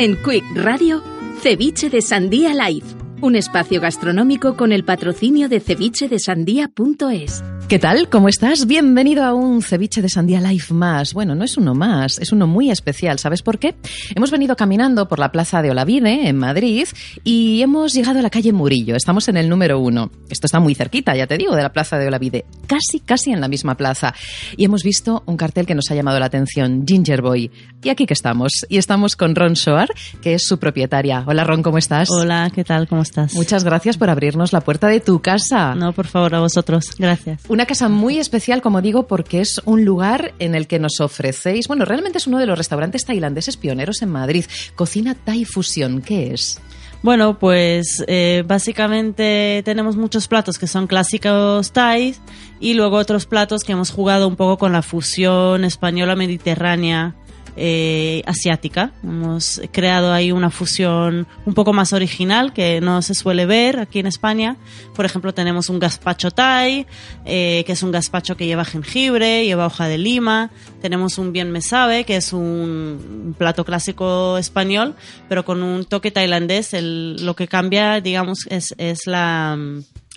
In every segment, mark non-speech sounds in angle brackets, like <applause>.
En Quick Radio, Ceviche de Sandía Live, un espacio gastronómico con el patrocinio de cevichedesandía.es. ¿Qué tal? ¿Cómo estás? Bienvenido a un ceviche de sandía live más. Bueno, no es uno más, es uno muy especial. ¿Sabes por qué? Hemos venido caminando por la plaza de Olavide, en Madrid, y hemos llegado a la calle Murillo. Estamos en el número uno. Esto está muy cerquita, ya te digo, de la plaza de Olavide. Casi, casi en la misma plaza. Y hemos visto un cartel que nos ha llamado la atención, Ginger Boy. Y aquí que estamos. Y estamos con Ron Soar, que es su propietaria. Hola Ron, ¿cómo estás? Hola, ¿qué tal? ¿Cómo estás? Muchas gracias por abrirnos la puerta de tu casa. No, por favor, a vosotros. Gracias. Una casa muy especial, como digo, porque es un lugar en el que nos ofrecéis, bueno, realmente es uno de los restaurantes tailandeses pioneros en Madrid. Cocina Thai Fusión, ¿qué es? Bueno, pues eh, básicamente tenemos muchos platos que son clásicos thai y luego otros platos que hemos jugado un poco con la fusión española mediterránea eh, asiática. Hemos creado ahí una fusión un poco más original que no se suele ver aquí en España. Por ejemplo, tenemos un gazpacho thai, eh, que es un gazpacho que lleva jengibre, lleva hoja de lima. Tenemos un bien me sabe, que es un, plato clásico español, pero con un toque tailandés. Lo que cambia, digamos, es, es la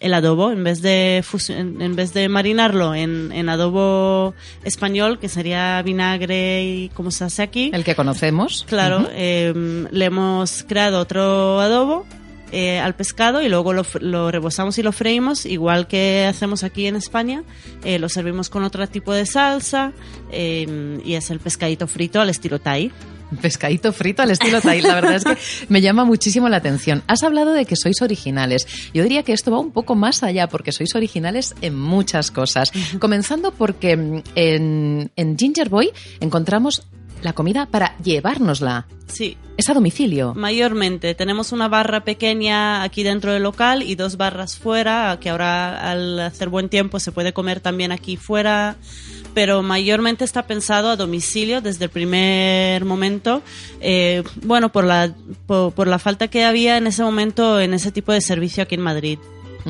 el adobo, en vez de, en vez de marinarlo en, en adobo español, que sería vinagre y como se hace aquí, El que conocemos. claro, eh, le hemos creado otro adobo eh, al pescado y luego lo, lo rebozamos y lo freímos, igual que hacemos aquí en España. Eh, lo servimos con otro tipo de salsa eh, y es el pescadito frito al estilo Thai. Pescadito frito al estilo Thai. La verdad es que me llama muchísimo la atención. Has hablado de que sois originales. Yo diría que esto va un poco más allá porque sois originales en muchas cosas. Comenzando porque mm, en, en Ginger Boy encontramos la comida para llevárnosla. Sí, Es a domicilio. Mayormente. Tenemos una barra pequeña aquí dentro del local y dos barras fuera, que ahora al hacer buen tiempo se puede comer también aquí fuera, pero mayormente está pensado a domicilio desde el primer momento. Eh, bueno, por la, por, por la falta que había en ese momento en ese tipo de servicio aquí en Madrid.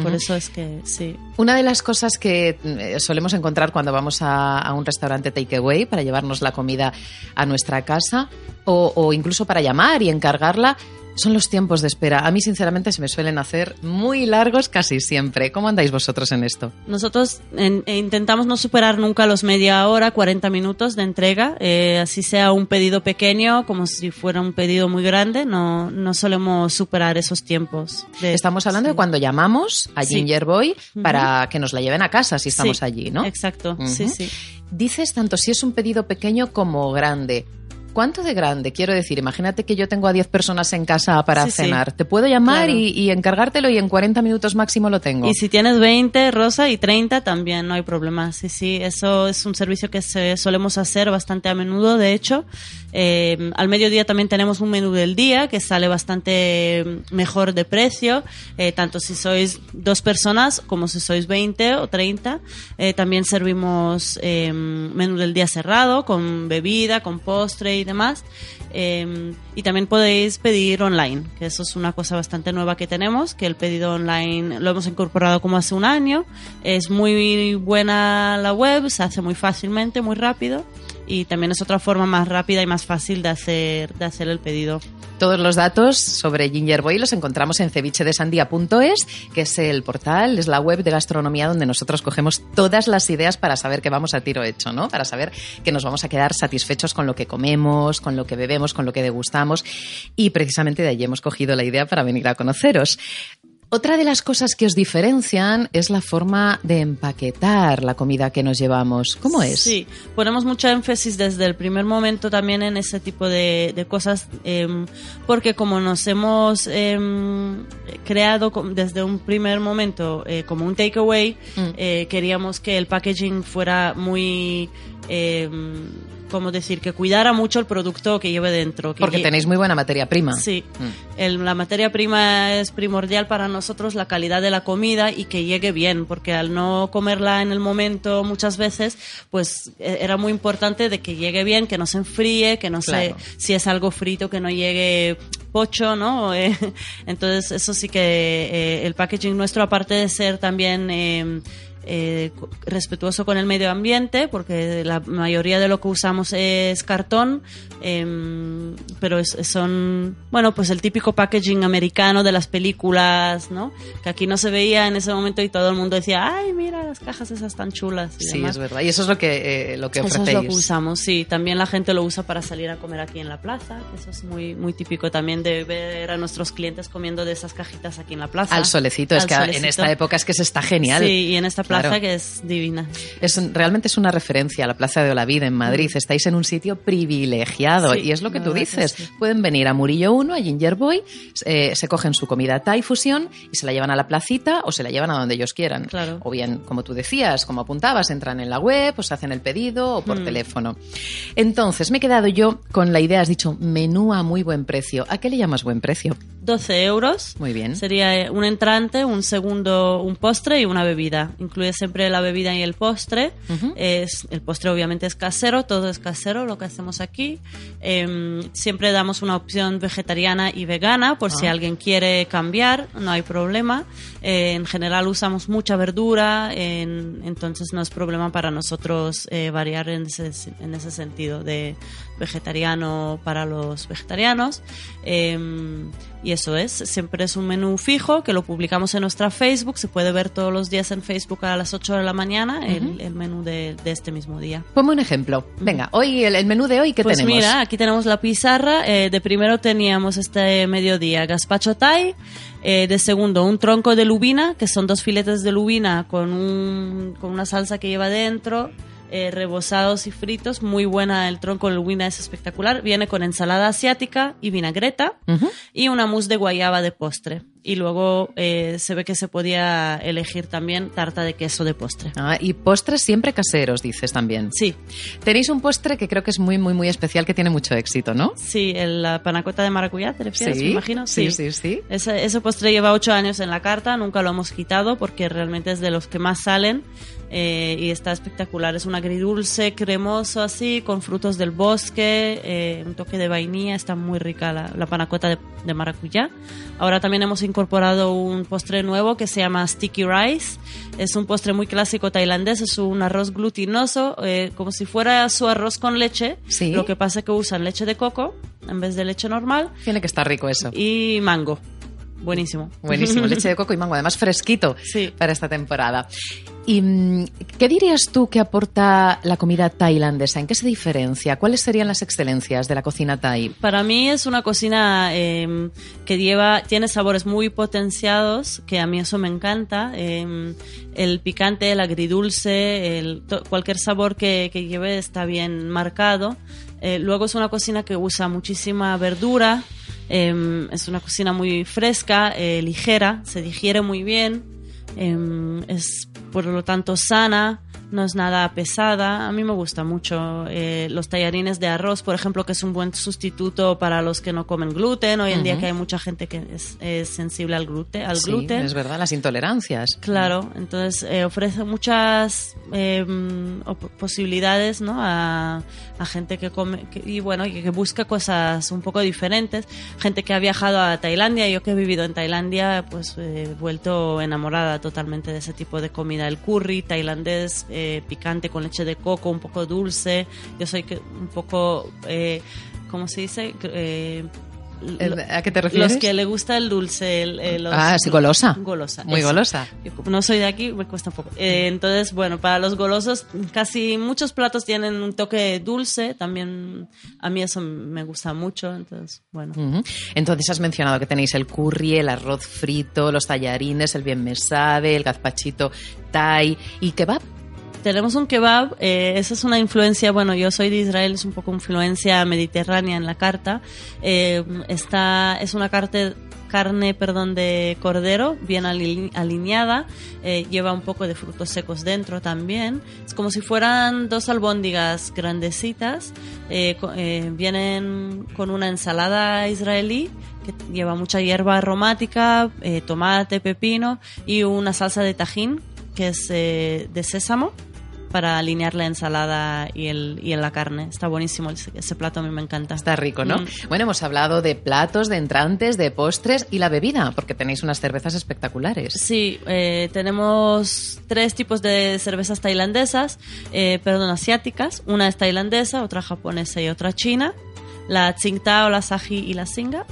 Por eso es que sí. Una de las cosas que eh, solemos encontrar cuando vamos a, a un restaurante takeaway para llevarnos la comida a nuestra casa o, o incluso para llamar y encargarla son los tiempos de espera. A mí, sinceramente, se me suelen hacer muy largos casi siempre. ¿Cómo andáis vosotros en esto? Nosotros en- e intentamos no superar nunca los media hora, 40 minutos de entrega, eh, así sea un pedido pequeño como si fuera un pedido muy grande, no, no solemos superar esos tiempos. de- Estamos hablando de cuando llamamos a Sí. Ginger Boy para que nos la lleven a casa si estamos Sí, allí, ¿no? Exacto, sí, sí. Dices tanto si es un pedido pequeño como grande. ¿Cuánto de grande? Quiero decir, imagínate que yo tengo a 10 personas en casa para Sí, sí. cenar. Te puedo llamar Claro. y, y encargártelo y en 40 minutos máximo lo tengo. Y si tienes 20, Rosa, y 30 también no hay problema. Sí, sí, eso es un servicio que se, solemos hacer bastante a menudo, de hecho. Eh, al mediodía también tenemos un menú del día que sale bastante mejor de precio, eh, tanto si sois dos personas como si sois 20 o 30. Eh, también servimos menú del día cerrado con bebida, con postre y demás. Eh, y también podéis pedir online, que eso es una cosa bastante nueva que tenemos, que el pedido online lo hemos incorporado como hace un año. Es muy buena la web, se hace muy fácilmente, muy rápido. Y también es otra forma más rápida y más fácil de hacer, de hacer el pedido. Todos los datos sobre Ginger Boy los encontramos en cevichedesandía.es, que es el portal, es la web de gastronomía donde nosotros cogemos todas las ideas para saber que vamos a tiro hecho, ¿no? Para saber que nos vamos a quedar satisfechos con lo que comemos, con lo que bebemos, con lo que degustamos. Y precisamente de allí hemos cogido la idea para venir a conoceros. Otra de las cosas que os diferencian es la forma de empaquetar la comida que nos llevamos. ¿Cómo es? Sí, ponemos mucho énfasis desde el primer momento también en ese tipo de, de cosas, em, porque como nos hemos em, creado desde un primer momento eh, como un takeaway, Mm. eh, queríamos que el packaging fuera muy... em, como decir, que cuidara mucho el producto que lleve dentro. que Porque lle- tenéis muy buena materia prima. Sí, Mm. El- la materia prima es primordial para nosotros, la calidad de la comida y que llegue bien, porque al no comerla en el momento muchas veces, pues eh, era muy importante de que llegue bien, que no se enfríe, que no Claro. se, si es algo frito, que no llegue pocho, ¿no? <laughs> Eh, entonces eso sí que eh, el packaging nuestro, aparte de ser también... eh, eh, respetuoso con el medio ambiente, porque la mayoría de lo que usamos es cartón, em, pero es- son, bueno, pues el típico packaging americano de las películas, ¿no? Que aquí no se veía en ese momento y todo el mundo decía, ay, mira, las cajas esas tan chulas. y Sí, demás. es verdad. Y eso es lo que, eh, lo que Eso es lo que usamos, sí. También la gente lo usa para salir a comer aquí en la plaza. que Eso es muy, muy típico también de ver a nuestros clientes comiendo de esas cajitas aquí en la plaza. Al solecito, es que en esta época es que se está genial. Sí, y en esta plaza Claro. que es divina. Es realmente es una referencia a la Plaza de Olavide en Madrid. Estáis en un sitio privilegiado Mm. Sí, y es lo que tú que dices. sí. Pueden venir a Murillo 1, a Ginger Boy, eh, se cogen su comida Thai fusión y se la llevan a la placita o se la llevan a donde ellos quieran. Claro. O bien, como tú decías, como apuntabas, entran en la web, pues hacen el pedido o por Mm. teléfono. Entonces, me he quedado yo con la idea, has dicho, menú a muy buen precio. ¿A qué le llamas buen precio? 12 euros. Muy bien. Sería eh, un entrante, un segundo, un postre y una bebida. Incluye siempre la bebida y el postre. Es, el postre obviamente es casero, todo es casero lo que hacemos aquí. Em, siempre damos una opción vegetariana y vegana por si Ah. alguien quiere cambiar, no hay problema. Eh, en general usamos mucha verdura, en- entonces no es problema para nosotros eh, variar en ese, en ese sentido de vegetariano para los vegetarianos. Em, y eso es, siempre es un menú fijo que lo publicamos en nuestra Facebook, se puede ver todos los días en Facebook a las 8 de la mañana el, el menú de, de este mismo día. Ponme un ejemplo. Venga, hoy el, el menú de hoy, ¿qué pues tenemos? mira, aquí tenemos la pizarra. eh, de primero teníamos este mediodía gazpacho thai. eh, de segundo, un tronco de lubina, que son dos filetes de lubina con, un, con una salsa que lleva dentro. Eh, rebozados y fritos, muy buena el tronco de lubina, es espectacular. Viene con ensalada asiática y vinagreta y una mousse de guayaba de postre. Y luego eh, se ve que se podía elegir también tarta de queso de postre. Ah, y postres siempre caseros, dices también. Sí, Tenéis un postre que creo que es muy, muy, muy especial, que tiene mucho éxito, ¿no? sí, el- la panacota de maracuyá, ¿te refieres? Me imagino. sí, sí, sí. Ese, ese postre lleva ocho años en la carta, nunca lo hemos quitado porque realmente es de los que más salen eh, y está espectacular. Es un agridulce cremoso así, con frutos del bosque, eh, un toque de vainilla, está muy rica la, la panacota de, de maracuyá. Ahora también hemos incorporado un postre nuevo que se llama Sticky Rice. Es un postre muy clásico tailandés, es un arroz glutinoso, eh, como si fuera su arroz con leche. Sí. Lo que pasa es que usan leche de coco en vez de leche normal Tiene que estar rico eso. y mango. Buenísimo. Buenísimo, leche de <laughs> coco y mango, además fresquito Sí. para esta temporada. ¿Y mm, qué dirías tú que aporta la comida tailandesa? ¿En qué se diferencia? ¿Cuáles serían las excelencias de la cocina thai? Para mí es una cocina eh, que lleva, tiene sabores muy potenciados, que a mí eso me encanta. Eh, el picante, el agridulce, el, cualquier sabor que, que lleve está bien marcado. Eh, luego es una cocina que usa muchísima verdura. Eh, es una cocina muy fresca, eh, ligera, se digiere muy bien. eh, es por lo tanto sana, no es nada pesada. A mí me gusta mucho eh, los tallarines de arroz, por ejemplo, que es un buen sustituto para los que no comen gluten. Hoy en día que hay mucha gente que es, es sensible al gluten. Al Sí, gluten. es verdad, las intolerancias. Claro, entonces eh, ofrece muchas eh, op- posibilidades ¿no? a, a gente que come que- y bueno y que busca cosas un poco diferentes. Gente que ha viajado a Tailandia, yo que he vivido en Tailandia, pues eh, he vuelto enamorada totalmente de ese tipo de comida. El curry tailandés eh, picante con leche de coco, un poco dulce. Yo soy un poco, eh, ¿cómo se dice? Eh, ¿A qué te refieres? los que le gusta el dulce, el- eh, los- Ah, sí, golosa. Golosa. Muy eso. golosa. Yo no soy de aquí, me cuesta un poco. Eh, entonces, bueno, para los golosos, casi muchos platos tienen un toque dulce. También a mí eso me gusta mucho. Entonces, bueno. Ujú. Entonces has mencionado que tenéis el curry, el arroz frito, los tallarines, el bien me sabe, el gazpachito thai y kebab. Tenemos un kebab, eh, esa es una influencia, bueno, yo soy de Israel, es un poco influencia mediterránea en la carta. Eh, está, es una carta carne, perdón, de cordero, bien alineada, eh, lleva un poco de frutos secos dentro también. Es como si fueran dos albóndigas grandecitas, eh, eh, vienen con una ensalada israelí que lleva mucha hierba aromática, tomate, pepino y una salsa de tajín que es de sésamo para alinear la ensalada y, el, y en la carne. Está buenísimo ese, plato, a mí me encanta. Está rico, ¿no? Mm. Bueno, hemos hablado de platos, de entrantes, de postres y la bebida, porque tenéis unas cervezas espectaculares. Sí, eh, tenemos tres tipos de cervezas tailandesas, eh, perdón, asiáticas. Una es tailandesa, otra japonesa y otra china. La Tsingtao, la Saji y la Singa.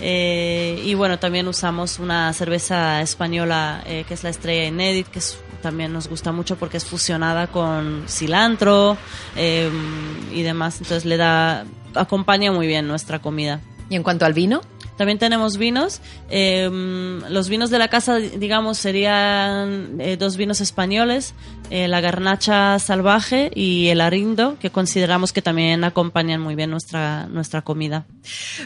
Eh, y bueno, también usamos una cerveza española que es la Estrella Inédit, que es también nos gusta mucho porque es fusionada con cilantro em, y demás, entonces le da, acompaña muy bien nuestra comida. ¿Y en cuanto al vino? También tenemos vinos. Em, los vinos de la casa, digamos, serían eh, dos vinos españoles, eh, la garnacha salvaje y el arindo, que consideramos que también acompañan muy bien nuestra, nuestra comida.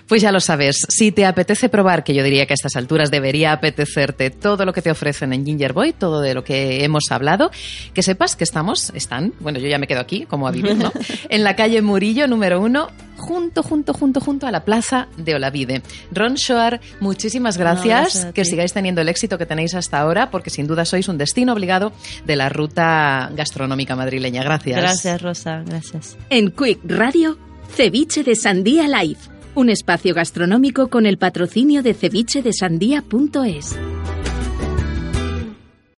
Pues ya lo sabes, si te apetece probar, que yo diría que a estas alturas debería apetecerte todo lo que te ofrecen en Ginger Boy, todo de lo que hemos hablado, que sepas que estamos, están, bueno, yo ya me quedo aquí, como a vivir, ¿no? <laughs> en la calle Murillo número uno, junto, junto, junto, junto a la plaza de Olavide. Ron Shoar, muchísimas gracias. que sigáis teniendo el éxito que tenéis hasta ahora, porque sin duda sois un destino obligado de la ruta gastronómica madrileña. Gracias. Gracias, Rosa. Gracias. En Quick Radio, Ceviche de Sandía Live. Un espacio gastronómico con el patrocinio de cevichedesandía.es.